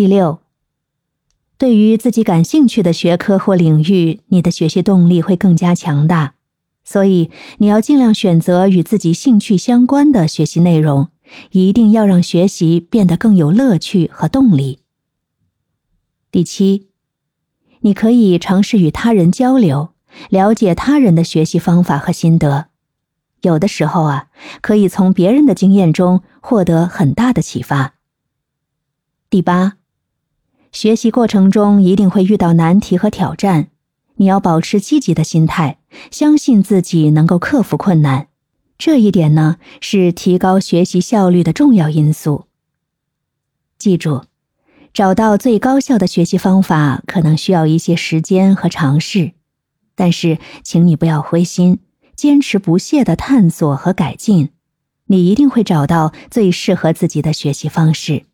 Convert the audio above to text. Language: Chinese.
第六，对于自己感兴趣的学科或领域，你的学习动力会更加强大。所以，你要尽量选择与自己兴趣相关的学习内容，一定要让学习变得更有乐趣和动力。第七，你可以尝试与他人交流，了解他人的学习方法和心得。有的时候啊，可以从别人的经验中获得很大的启发。第八，学习过程中一定会遇到难题和挑战，你要保持积极的心态，相信自己能够克服困难。这一点呢，是提高学习效率的重要因素。记住，找到最高效的学习方法可能需要一些时间和尝试，但是，请你不要灰心。坚持不懈的探索和改进，你一定会找到最适合自己的学习方式。